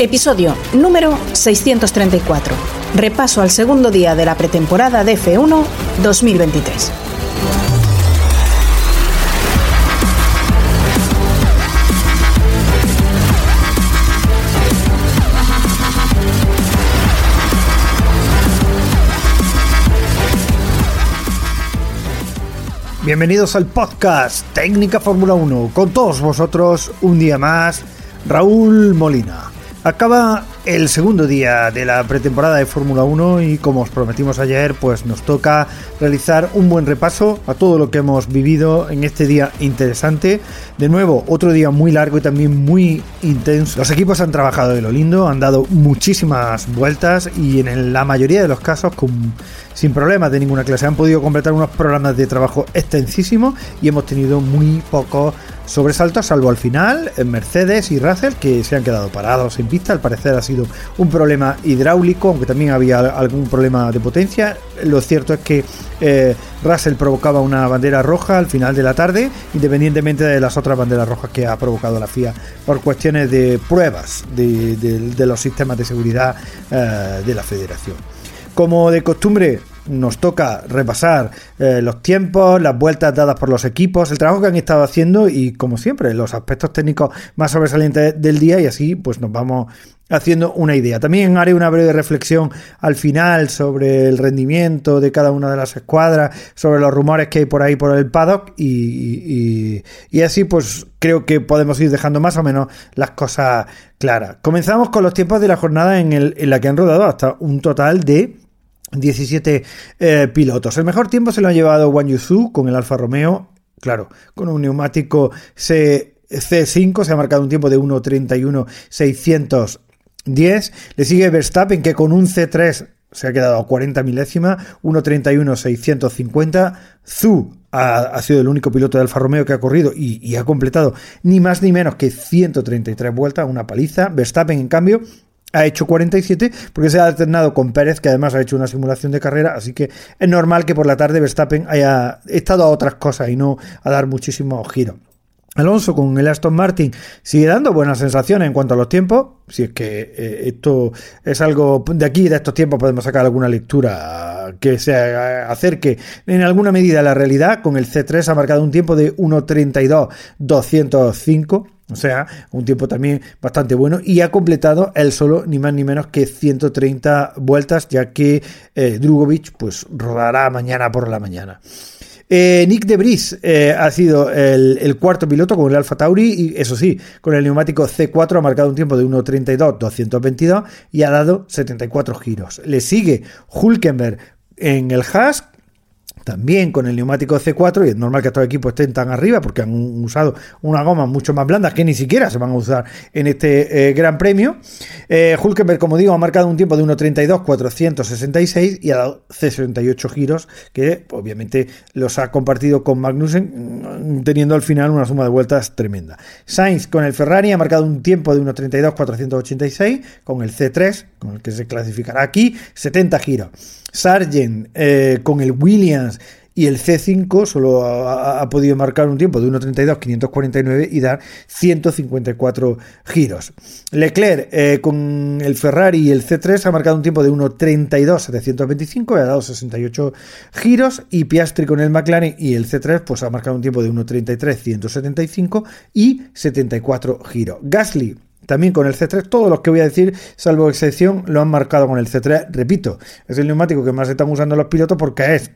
Episodio número 634. Repaso al segundo día de la pretemporada de F1 2023. Bienvenidos al podcast Técnica Fórmula 1. Con todos vosotros, un día más, Raúl Molina. Acaba el segundo día de la pretemporada de Fórmula 1 y como os prometimos ayer, pues nos toca realizar un buen repaso a todo lo que hemos vivido en este día interesante. De nuevo, otro día muy largo y también muy intenso. Los equipos han trabajado de lo lindo, han dado muchísimas vueltas y en la mayoría de los casos sin problemas de ninguna clase. Han podido completar unos programas de trabajo extensísimos y hemos tenido muy pocos sobresaltos, salvo al final, Mercedes y Russell, que se han quedado parados en pista. Al parecer ha sido un problema hidráulico, aunque también había algún problema de potencia. Lo cierto es que eh, Russell provocaba una bandera roja al final de la tarde, independientemente de las otras banderas rojas que ha provocado la FIA por cuestiones de pruebas de, los sistemas de seguridad eh, de la federación. Como de costumbre, nos toca repasar eh, los tiempos, las vueltas dadas por los equipos, el trabajo que han estado haciendo y, como siempre, los aspectos técnicos más sobresalientes del día y así pues nos vamos haciendo una idea. También haré una breve reflexión al final sobre el rendimiento de cada una de las escuadras, sobre los rumores que hay por ahí por el paddock y, y así pues creo que podemos ir dejando más o menos las cosas claras. Comenzamos con los tiempos de la jornada en, el, en la que han rodado hasta un total de 17 eh, pilotos. El mejor tiempo se lo ha llevado Wang Yusu con el Alfa Romeo, claro, con un neumático C, 5 se ha marcado un tiempo de 1.31.610. Le sigue Verstappen que con un C3 se ha quedado a 40 milésimas, 1.31.650. Zhu ha, sido el único piloto de Alfa Romeo que ha corrido y, y, ha completado ni más ni menos que 133 vueltas, una paliza. Verstappen, en cambio, ha hecho 47 porque se ha alternado con Pérez, que además ha hecho una simulación de carrera, así que es normal que por la tarde Verstappen haya estado a otras cosas y no a dar muchísimos giros. Alonso con el Aston Martin sigue dando buenas sensaciones en cuanto a los tiempos. Si es que eh, esto es algo de aquí, de estos tiempos, podemos sacar alguna lectura que se acerque en alguna medida a la realidad. Con el C3 ha marcado un tiempo de 1.32.205 o sea, un tiempo también bastante bueno y ha completado él solo ni más ni menos que 130 vueltas, ya que eh, Drugovic pues rodará mañana por la mañana. Eh, Nick de Bris eh, ha sido el, cuarto piloto con el Alfa Tauri y eso sí, con el neumático C4 ha marcado un tiempo de 1.32.222 y ha dado 74 giros. Le sigue Hulkenberg en el Haas también con el neumático C4 y es normal que estos equipos estén tan arriba porque han usado una goma mucho más blanda que ni siquiera se van a usar en este eh, Gran Premio. Eh, Hulkenberg, como digo, ha marcado un tiempo de 1.32.466 y ha dado 68 giros que obviamente los ha compartido con Magnussen mm, teniendo al final una suma de vueltas tremenda. Sainz con el Ferrari ha marcado un tiempo de 1.32.486 con el C3 con el que se clasificará aquí 70 giros. Sargent eh, con el Williams y el C5 solo ha, podido marcar un tiempo de 1.32.549 y dar 154 giros. Leclerc eh, con el Ferrari y el C3 ha marcado un tiempo de 1.32.725 y ha dado 68 giros y Piastri con el McLaren y el C3 pues ha marcado un tiempo de 1.33.175 y 74 giros. Gasly también con el C3. Todos los que voy a decir, salvo excepción, lo han marcado con el C3. Repito, es el neumático que más están usando los pilotos porque es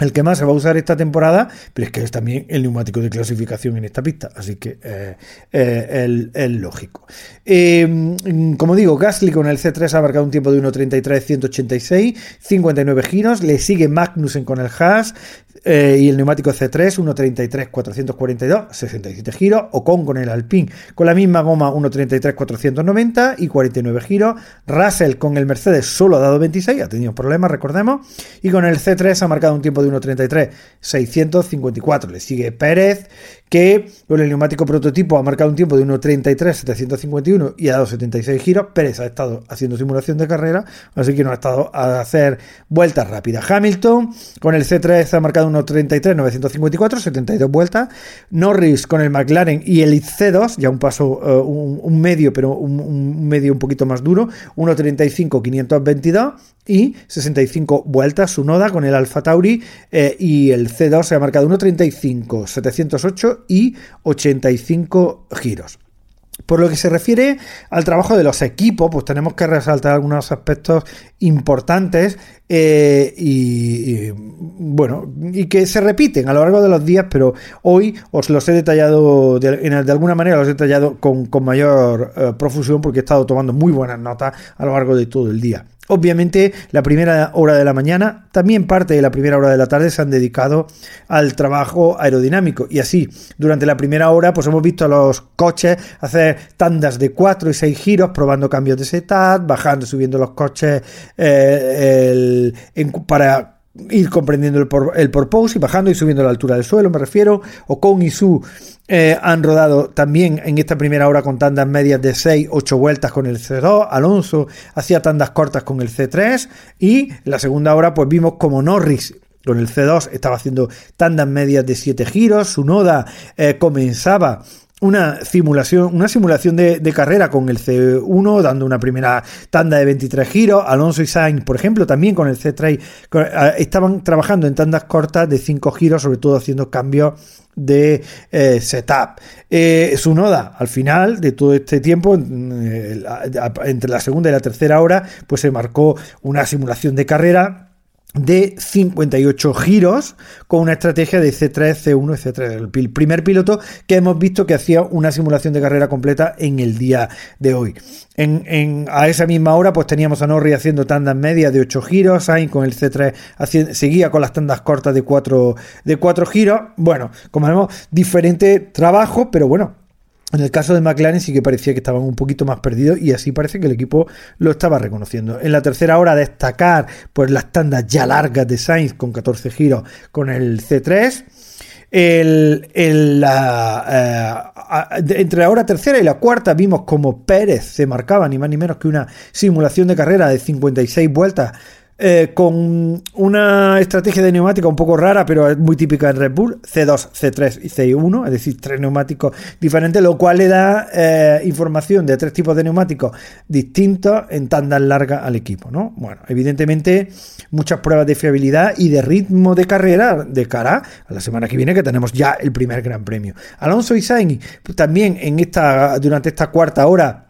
el que más se va a usar esta temporada, pero es que es también el neumático de clasificación en esta pista, así que eh, eh, es lógico. Eh, como digo, Gasly con el C3 ha marcado un tiempo de 1.33.186, 59 giros, le sigue Magnussen con el Haas, eh, y el neumático C3 1.33 442 67 giros Ocon con el Alpine con la misma goma 1.33 490 y 49 giros Russell con el Mercedes solo ha dado 26 ha tenido problemas recordemos y con el C3 ha marcado un tiempo de 1.33 654 le sigue Pérez que con el neumático prototipo ha marcado un tiempo de 1.33.751 y ha dado 76 giros. Pérez ha estado haciendo simulación de carrera, así que no ha estado a hacer vueltas rápidas. Hamilton con el C3 ha marcado 1.33.954, 72 vueltas. Norris con el McLaren y el C2, ya un paso, eh, un, medio, pero un, medio un poquito más duro, 1.35.522 y 65 vueltas. Su noda con el Alfa Tauri eh, y el C2 se ha marcado 1.35.708 y 85 giros. Por lo que se refiere al trabajo de los equipos, pues tenemos que resaltar algunos aspectos importantes eh, y, bueno, y que se repiten a lo largo de los días, pero hoy os los he detallado, de, de alguna manera los he detallado con, mayor eh, profusión porque he estado tomando muy buenas notas a lo largo de todo el día. Obviamente, la primera hora de la mañana, también parte de la primera hora de la tarde se han dedicado al trabajo aerodinámico. Y así, durante la primera hora, pues hemos visto a los coches hacer tandas de 4 y 6 giros, probando cambios de setup, bajando, subiendo los coches eh, para ir comprendiendo el, por, el purpose y bajando y subiendo la altura del suelo, me refiero. O con y su eh, han rodado también en esta primera hora con tandas medias de 6, 8 vueltas con el C2. Alonso hacía tandas cortas con el C3. Y la segunda hora, pues vimos como Norris con el C2 estaba haciendo tandas medias de 7 giros. Su noda eh, comenzaba una simulación, una simulación de, carrera con el C1, dando una primera tanda de 23 giros. Alonso y Sainz, por ejemplo, también con el C3, estaban trabajando en tandas cortas de 5 giros, sobre todo haciendo cambios de eh, setup. Eh, su noda, al final de todo este tiempo, eh, entre la segunda y la tercera hora, pues se marcó una simulación de carrera de 58 giros con una estrategia de C3, C1 y C3. El primer piloto que hemos visto que hacía una simulación de carrera completa en el día de hoy. En, a esa misma hora pues teníamos a Norri haciendo tandas medias de 8 giros, Sainz con el C3 seguía con las tandas cortas de 4, de 4 giros. Bueno, como vemos, diferente trabajo, pero bueno, en el caso de McLaren sí que parecía que estaban un poquito más perdidos y así parece que el equipo lo estaba reconociendo. En la tercera hora destacar pues las tandas ya largas de Sainz con 14 giros con el C3. El, la, eh, entre la hora tercera y la cuarta vimos como Pérez se marcaba ni más ni menos que una simulación de carrera de 56 vueltas eh, con una estrategia de neumática un poco rara, pero es muy típica en Red Bull, C2, C3 y C1, es decir, tres neumáticos diferentes, lo cual le da eh, información de tres tipos de neumáticos distintos en tandas largas al equipo, ¿no? Bueno, evidentemente muchas pruebas de fiabilidad y de ritmo de carrera de cara a la semana que viene que tenemos ya el primer Gran Premio. Alonso y Sainz también en esta durante esta cuarta hora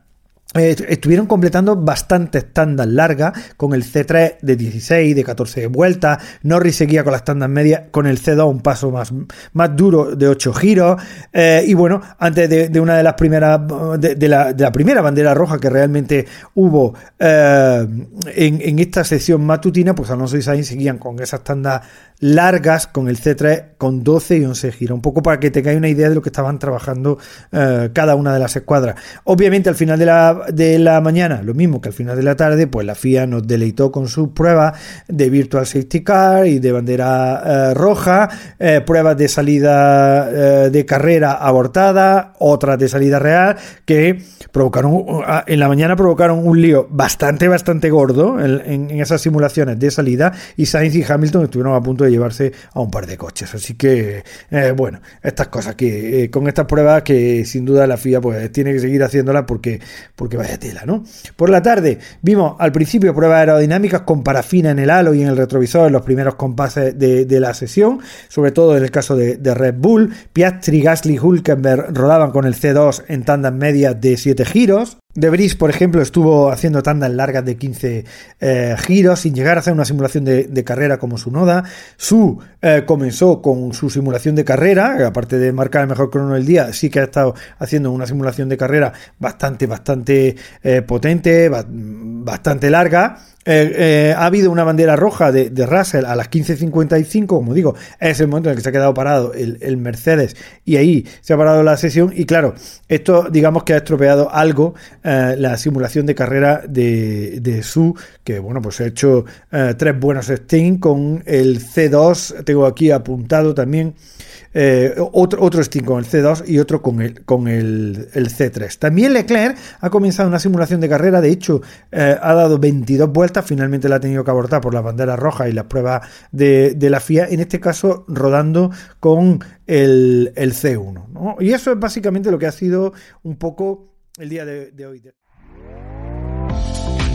eh, estuvieron completando bastantes tandas largas con el C3 de 16, de 14 vueltas. Norris seguía con las tandas medias, con el C2 un paso más, más duro de 8 giros. Eh, y bueno, antes de, una de las primeras, de, la, primera bandera roja que realmente hubo eh, en, en, esta sesión matutina, pues Alonso y Sainz seguían con esas tandas largas con el C3 con 12 y 11 giros. Un poco para que tengáis una idea de lo que estaban trabajando eh, cada una de las escuadras. Obviamente al final de la, de la mañana, lo mismo que al final de la tarde, pues la FIA nos deleitó con sus pruebas de Virtual Safety Car y de bandera eh, roja, eh, pruebas de salida de carrera abortada, otras de salida real, que provocaron, en la mañana provocaron un lío bastante, bastante gordo en, en esas simulaciones de salida y Sainz y Hamilton estuvieron a punto de llevarse a un par de coches. Así que, eh, bueno, estas cosas que eh, con estas pruebas que sin duda la FIA pues tiene que seguir haciéndolas porque, porque vaya tela, ¿no? Por la tarde vimos al principio pruebas aerodinámicas con parafina en el halo y en el retrovisor en los primeros compases de, la sesión, sobre todo en el caso de, Red Bull. Piastri, Gasly, Hulkenberg rodaban con el C2 en tandas medias de 7 giros. De Bris, por ejemplo, estuvo haciendo tandas largas de 15 eh, giros sin llegar a hacer una simulación de, carrera como su Noda. Su eh, comenzó con su simulación de carrera, aparte de marcar el mejor crono del día, sí que ha estado haciendo una simulación de carrera bastante, bastante eh, potente, bastante larga. Eh, eh, ha habido una bandera roja de, Russell a las 15.55, como digo, es el momento en el que se ha quedado parado el, Mercedes y ahí se ha parado la sesión y claro, esto digamos que ha estropeado algo eh, la simulación de carrera de, de, Su, que bueno, pues ha hecho tres buenos stints con el C2, tengo aquí apuntado también eh, otro, otro con el C2 y otro con el, con el, C3. También Leclerc ha comenzado una simulación de carrera, de hecho eh, ha dado 22 vueltas, finalmente la ha tenido que abortar por las banderas rojas y las pruebas de, la FIA, en este caso rodando con el, C1. Y eso es básicamente lo que ha sido un poco el día de hoy.